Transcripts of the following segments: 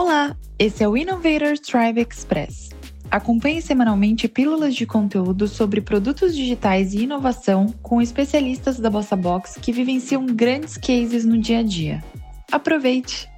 Olá, esse é o Innovator Tribe Express. Acompanhe semanalmente pílulas de conteúdo sobre produtos digitais e inovação com especialistas da Bossa Box que vivenciam grandes cases no dia a dia. Aproveite!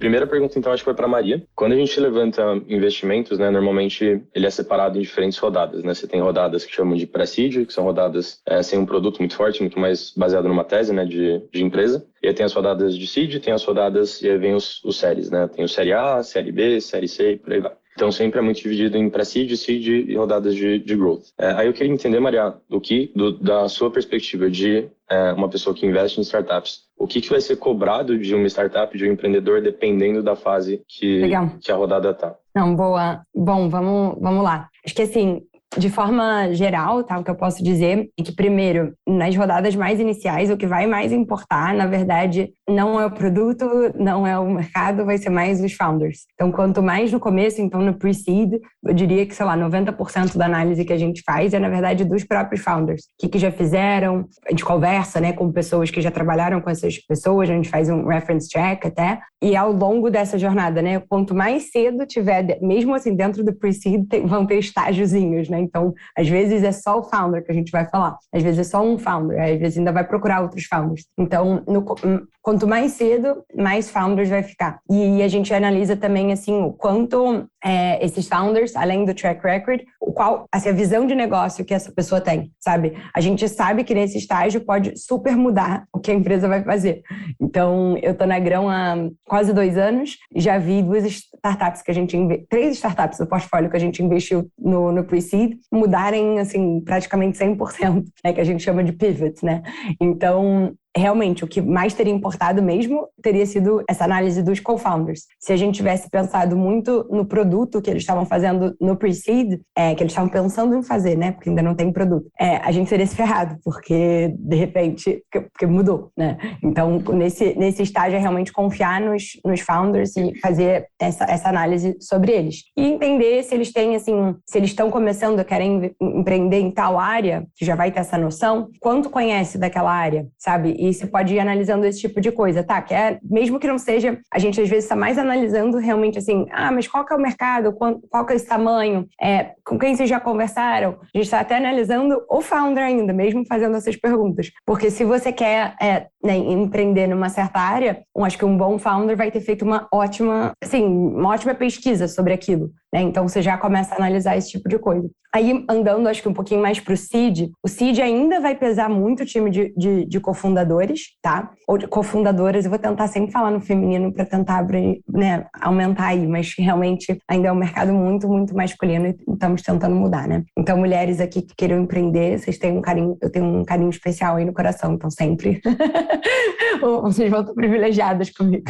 Primeira pergunta, então, acho que foi para Maria. Quando a gente levanta investimentos, né, normalmente ele é separado em diferentes rodadas, né? Você tem rodadas que chamam de pré-seed, que são rodadas é, sem um produto muito forte, muito mais baseado numa tese, né, de, de empresa. E aí tem as rodadas de seed, tem as rodadas, e aí vem os, os séries, né? Tem o série A, série B, série C e por aí vai. Então, sempre é muito dividido em pré-seed, seed e rodadas de, de growth. É, aí eu queria entender, Maria, do que, do, da sua perspectiva de é, uma pessoa que investe em startups, o que, que vai ser cobrado de uma startup, de um empreendedor, dependendo da fase que, que a rodada está? Não, boa. Bom, vamos, vamos lá. Acho que assim, de forma geral, tá, o que eu posso dizer é que, primeiro, nas rodadas mais iniciais, o que vai mais importar, na verdade, não é o produto, não é o mercado, vai ser mais os founders. Então, quanto mais no começo, então no pre-seed, eu diria que, sei lá, 90% da análise que a gente faz é, na verdade, dos próprios founders. O que, que já fizeram, a gente conversa né, com pessoas que já trabalharam com essas pessoas, a gente faz um reference check até, e ao longo dessa jornada, né, quanto mais cedo tiver, mesmo assim, dentro do pre-seed, vão ter estágiozinhos, né? Então, às vezes é só o founder que a gente vai falar, às vezes é só um founder, às vezes ainda vai procurar outros founders. Então, no, hum, quanto mais cedo, mais founders vai ficar. E a gente analisa também, assim, o quanto é, esses founders, além do track record, o qual, assim, a visão de negócio que essa pessoa tem, sabe? A gente sabe que nesse estágio pode super mudar o que a empresa vai fazer. Então, eu tô na Grão há quase dois anos, já vi duas startups que a gente, três startups do portfólio que a gente investiu no, no pre-seed, mudarem, assim, praticamente 100%, né, que a gente chama de pivot, né? Então, realmente o que mais teria importado mesmo teria sido essa análise dos co-founders. Se a gente tivesse pensado muito no produto que eles estavam fazendo no pre-seed, é, que eles estavam pensando em fazer, né? Porque ainda não tem produto, é, a gente seria se ferrado, porque de repente, porque, porque, mudou, né? Então, nesse, nesse estágio é realmente confiar nos, nos founders e fazer essa, essa análise sobre eles. E entender se eles têm, assim, se eles estão começando, querem empreender em tal área, que já vai ter essa noção, quanto conhece daquela área, sabe? E você pode ir analisando esse tipo de coisa, tá? Que é, mesmo que não seja, a gente às vezes está mais analisando realmente assim, ah, mas qual que é o mercado, qual, qual que é esse tamanho, é, com quem vocês já conversaram? A gente está até analisando o founder ainda, mesmo fazendo essas perguntas. Porque se você quer é, né, empreender numa certa área, eu acho que um bom founder vai ter feito uma ótima, assim, uma ótima pesquisa sobre aquilo. Né? Então você já começa a analisar esse tipo de coisa. Aí, andando, acho que um pouquinho mais para o CID, o CID ainda vai pesar muito o time de, de, de cofundadores, tá? Ou de cofundadoras, eu vou tentar sempre falar no feminino para tentar né, aumentar aí, mas realmente ainda é um mercado muito, muito masculino e estamos tentando mudar, né? Então, mulheres aqui que queiram empreender, vocês têm um carinho, eu tenho um carinho especial aí no coração, então sempre vocês vão estar privilegiadas comigo.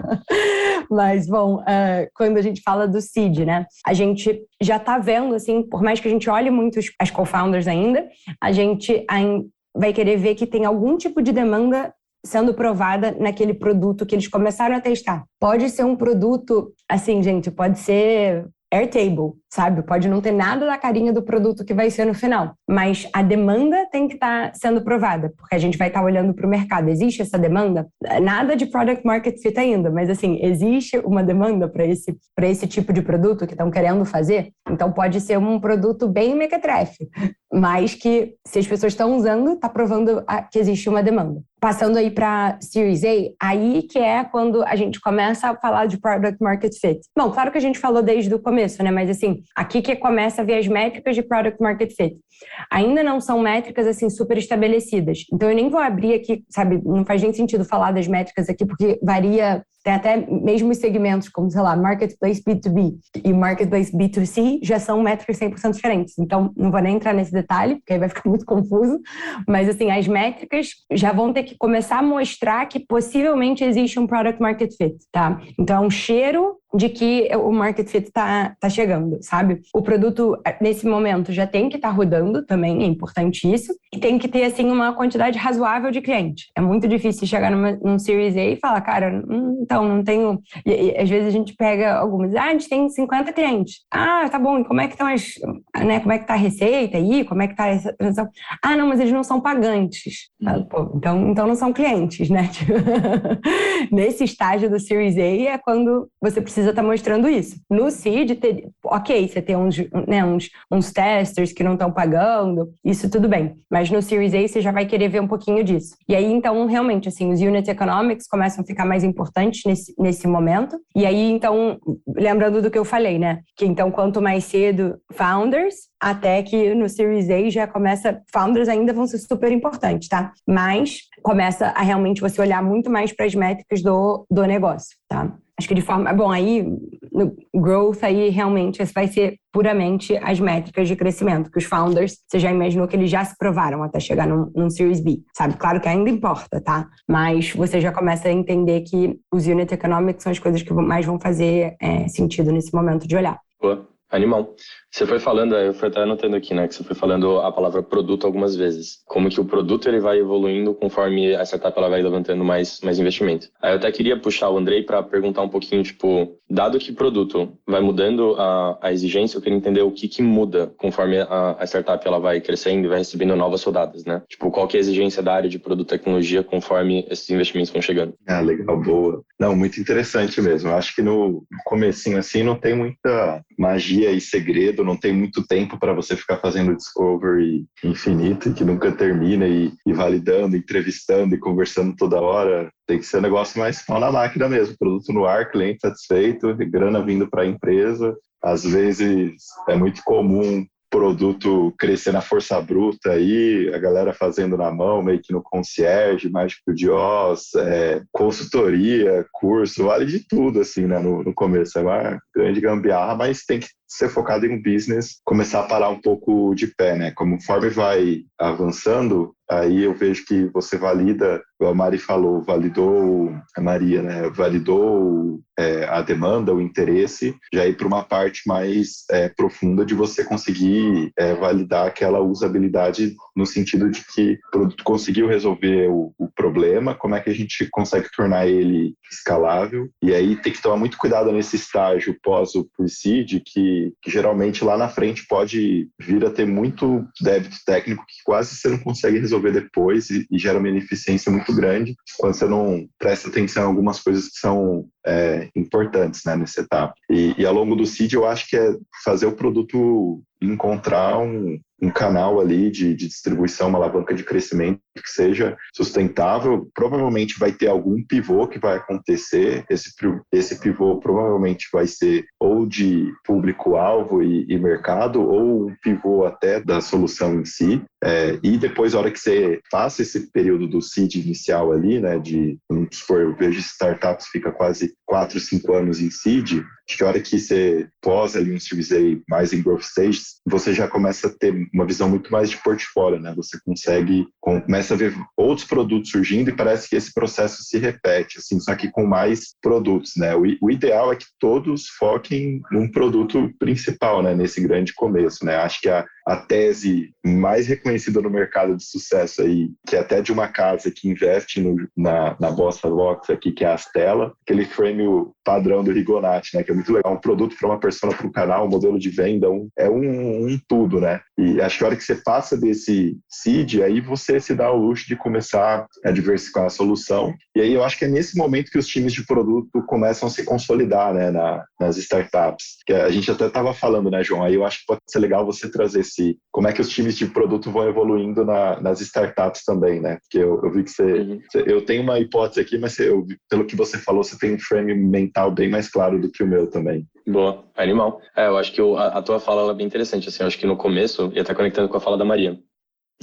mas, bom, uh, quando a gente fala do CID, né? A gente já está vendo, assim, por mais que a gente olhe muito as co-founders ainda, a gente vai querer ver que tem algum tipo de demanda sendo provada naquele produto que eles começaram a testar. Pode ser um produto, assim, gente, pode ser Airtable, sabe? Pode não ter nada da carinha do produto que vai ser no final, mas a demanda tem que estar tá sendo provada, porque a gente vai estar tá olhando para o mercado. Existe essa demanda? Nada de product market fit ainda, mas assim, existe uma demanda para esse, esse tipo de produto que estão querendo fazer? Então pode ser um produto bem mequetrefe, mas que se as pessoas estão usando, está provando que existe uma demanda. Passando aí para Series A, aí que é quando a gente começa a falar de product market fit. Bom, claro que a gente falou desde o começo, né? Mas assim, aqui que começa a ver as métricas de product market fit. Ainda não são métricas assim super estabelecidas. Então eu nem vou abrir aqui, sabe? Não faz nem sentido falar das métricas aqui porque varia tem até mesmo os segmentos, como, sei lá, Marketplace B2B e Marketplace B2C, já são métricas 100% diferentes. Então, não vou nem entrar nesse detalhe, porque aí vai ficar muito confuso. Mas, assim, as métricas já vão ter que começar a mostrar que possivelmente existe um Product Market Fit, tá? Então, é um cheiro de que o market fit está tá chegando, sabe? O produto, nesse momento, já tem que estar tá rodando também, é importante isso, e tem que ter, assim, uma quantidade razoável de cliente. É muito difícil chegar numa, num Series A e falar, cara, hum, então, não tenho... E, e, às vezes a gente pega algumas, ah, a gente tem 50 clientes. Ah, tá bom, e como é que estão as... Né, como é que tá a receita aí? Como é que tá essa transação? Ah, não, mas eles não são pagantes. Pô, então, então não são clientes, né? Nesse estágio do Series A é quando você precisa estar tá mostrando isso. No Seed, ter, ok, você tem uns, né, uns, uns testers que não estão pagando, isso tudo bem. Mas no Series A você já vai querer ver um pouquinho disso. E aí, então, realmente, assim, os unit economics começam a ficar mais importantes nesse, nesse momento. E aí, então, lembrando do que eu falei, né? Que então, quanto mais cedo founders, até que no Series A já começa, founders ainda vão ser super importantes, tá? Mas começa a realmente você olhar muito mais para as métricas do, do negócio, tá? Acho que de forma. Bom, aí no growth aí realmente vai ser puramente as métricas de crescimento, que os founders, você já imaginou que eles já se provaram até chegar num, num Series B, sabe? Claro que ainda importa, tá? Mas você já começa a entender que os unit economics são as coisas que mais vão fazer é, sentido nesse momento de olhar. Boa. Animal. Você foi falando, eu fui até anotando aqui, né, que você foi falando a palavra produto algumas vezes. Como que o produto ele vai evoluindo conforme a startup ela vai levantando mais, mais investimento. Aí eu até queria puxar o Andrei para perguntar um pouquinho, tipo, dado que produto vai mudando a, a exigência, eu queria entender o que que muda conforme a, a startup ela vai crescendo e vai recebendo novas rodadas, né? Tipo, qual que é a exigência da área de produto tecnologia conforme esses investimentos vão chegando? Ah, legal, boa. Não, muito interessante mesmo. Eu acho que no comecinho assim não tem muita magia e segredo, não tem muito tempo para você ficar fazendo discovery infinito que nunca termina e, e, validando, entrevistando e conversando toda hora. Tem que ser um negócio mais mal na máquina mesmo, produto no ar, cliente satisfeito, grana vindo para a empresa. Às vezes é muito comum produto crescer na força bruta aí, a galera fazendo na mão, meio que no concierge, mágico de Oz, é, consultoria, curso, vale de tudo, assim, né, no, no começo. É uma grande gambiarra, mas tem que ser focado em um business, começar a parar um pouco de pé, né? Conforme vai avançando, aí eu vejo que você valida, a Mari falou, validou, a Maria, né? Validou é, a demanda, o interesse, já ir para uma parte mais é, profunda de você conseguir é, validar aquela usabilidade no sentido de que o produto conseguiu resolver o, o, problema, como é que a gente consegue tornar ele escalável, e aí tem que tomar muito cuidado nesse estágio pós o pre-seed, que, que geralmente lá na frente pode vir a ter muito débito técnico que quase você não consegue resolver depois e, e gera uma ineficiência muito grande quando você não presta atenção em algumas coisas que são é, importantes né, nessa etapa. E, e, ao longo do CID, eu acho que é fazer o produto encontrar um, um canal ali de, de, distribuição, uma alavanca de crescimento que seja sustentável. Provavelmente vai ter algum pivô que vai acontecer. Esse, esse pivô provavelmente vai ser ou de público-alvo e, e, mercado, ou um pivô até da solução em si. É, e depois, a hora que você passa esse período do seed inicial ali, né, de, vamos supor, eu vejo startups fica quase 4, 5 anos em seed, acho que a hora que você pós ali um Series A mais em growth stage, você já começa a ter uma visão muito mais de portfólio, né? Você consegue, começa a ver outros produtos surgindo e parece que esse processo se repete, assim, só que com mais produtos, né? O, o ideal é que todos foquem num produto principal, né? Nesse grande começo, né? Acho que a, a tese mais reconhecida no mercado de sucesso aí, que é até de uma casa que investe no, na, na Bossa Box aqui, que é a Astela, aquele frame padrão do Rigonati, né? Que é muito legal. Um produto para uma pessoa para o canal, um modelo de venda, um, é um, um, tudo, né? E acho que a hora que você passa desse seed, aí você se dá o luxo de começar a diversificar a solução. E aí eu acho que é nesse momento que os times de produto começam a se consolidar, né? Na, nas startups. Que a gente até estava falando, né, João? Aí eu acho que pode ser legal você trazer esse, como é que os times de produto vão evoluindo na, nas startups também, né? Porque eu, eu vi que você, uhum. você, eu tenho uma hipótese aqui, mas você, eu, pelo que você falou, você tem um frame mental bem mais claro do que o meu também. Boa, animal. É, eu acho que a, a, tua fala é bem interessante, assim, eu acho que no começo, e até conectando com a fala da Maria,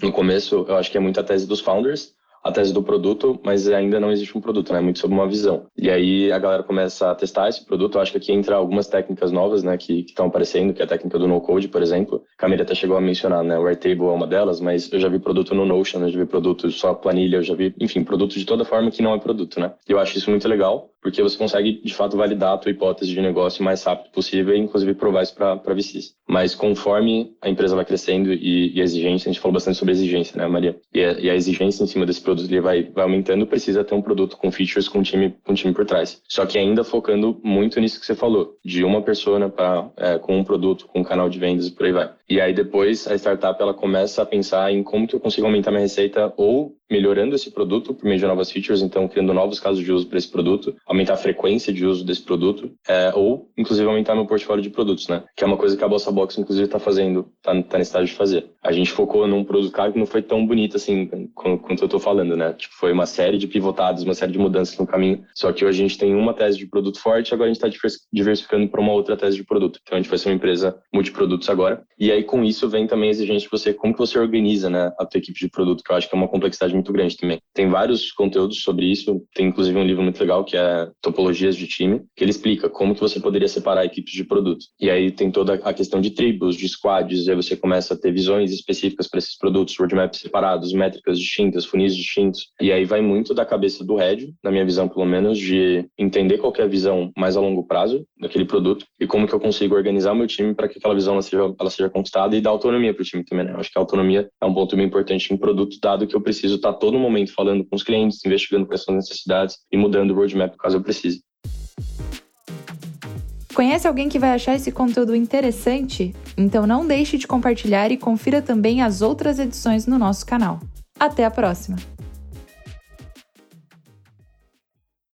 no começo eu acho que é muito a tese dos founders, a tese do produto, mas ainda não existe um produto, né? É muito sobre uma visão. E aí a galera começa a testar esse produto. Eu acho que aqui entra algumas técnicas novas, né, que estão aparecendo, que é a técnica do no-code, por exemplo. A Camila até chegou a mencionar, né? O Airtable é uma delas, mas eu já vi produto no Notion, eu já vi produto só planilha, eu já vi, enfim, produto de toda forma que não é produto, né? E eu acho isso muito legal, porque você consegue, de fato, validar a tua hipótese de negócio o mais rápido possível e, inclusive, provar isso para VCs. Mas conforme a empresa vai crescendo e, e, a exigência, a gente falou bastante sobre exigência, né, Maria? E a, e a exigência em cima desse produto vai, vai aumentando, precisa ter um produto com features, com um time, com um time por trás. Só que ainda focando muito nisso que você falou, de uma persona para é, com um produto, com um canal de vendas e por aí vai. E aí depois a startup ela começa a pensar em como que eu consigo aumentar minha receita ou melhorando esse produto por meio de novas features, então criando novos casos de uso para esse produto, aumentar a frequência de uso desse produto, é, ou inclusive aumentar meu portfólio de produtos, né? Que é uma coisa que a Bossa Box inclusive está fazendo, está tá nesse estágio de fazer. A gente focou num produto caro que não foi tão bonito assim quanto eu estou falando, né? Tipo, foi uma série de pivotados, uma série de mudanças no caminho. Só que hoje a gente tem uma tese de produto forte, agora a gente está diversificando para uma outra tese de produto. Então a gente vai ser uma empresa multiprodutos agora. E aí com isso vem também a exigência de você como que você organiza, né, a tua equipe de produto, que eu acho que é uma complexidade muito grande também. Tem vários conteúdos sobre isso, tem inclusive um livro muito legal que é Topologias de Time, que ele explica como que você poderia separar equipes de produto. E aí tem toda a questão de tribos, de squads, aí você começa a ter visões específicas para esses produtos, roadmaps separados, métricas distintas, funis distintos. E aí vai muito da cabeça do head, na minha visão pelo menos, de entender qual é a visão mais a longo prazo daquele produto e como que eu consigo organizar meu time para que aquela visão ela seja, ela seja conquistada e dar autonomia para o time também. Né? Eu acho que a autonomia é um ponto bem importante em produto, dado que eu preciso estar tá todo momento falando com os clientes, investigando quais são as necessidades e mudando o roadmap caso eu precise. Conhece alguém que vai achar esse conteúdo interessante? Então não deixe de compartilhar e confira também as outras edições no nosso canal. Até a próxima!